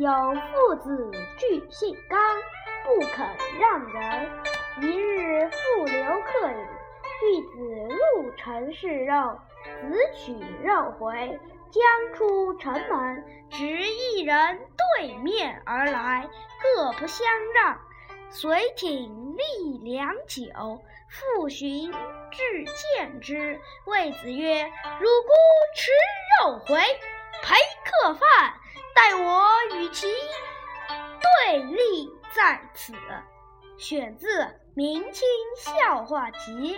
有父子俱性刚，不肯让人。一日复留客饮，遇子入城侍肉，子取肉回，将出城门，执一人对面而来，各不相让。遂挺立良久，复寻至见之，谓子曰：“汝孤持肉回，陪客饭，待我其对立在此。”选自《明清笑话集》。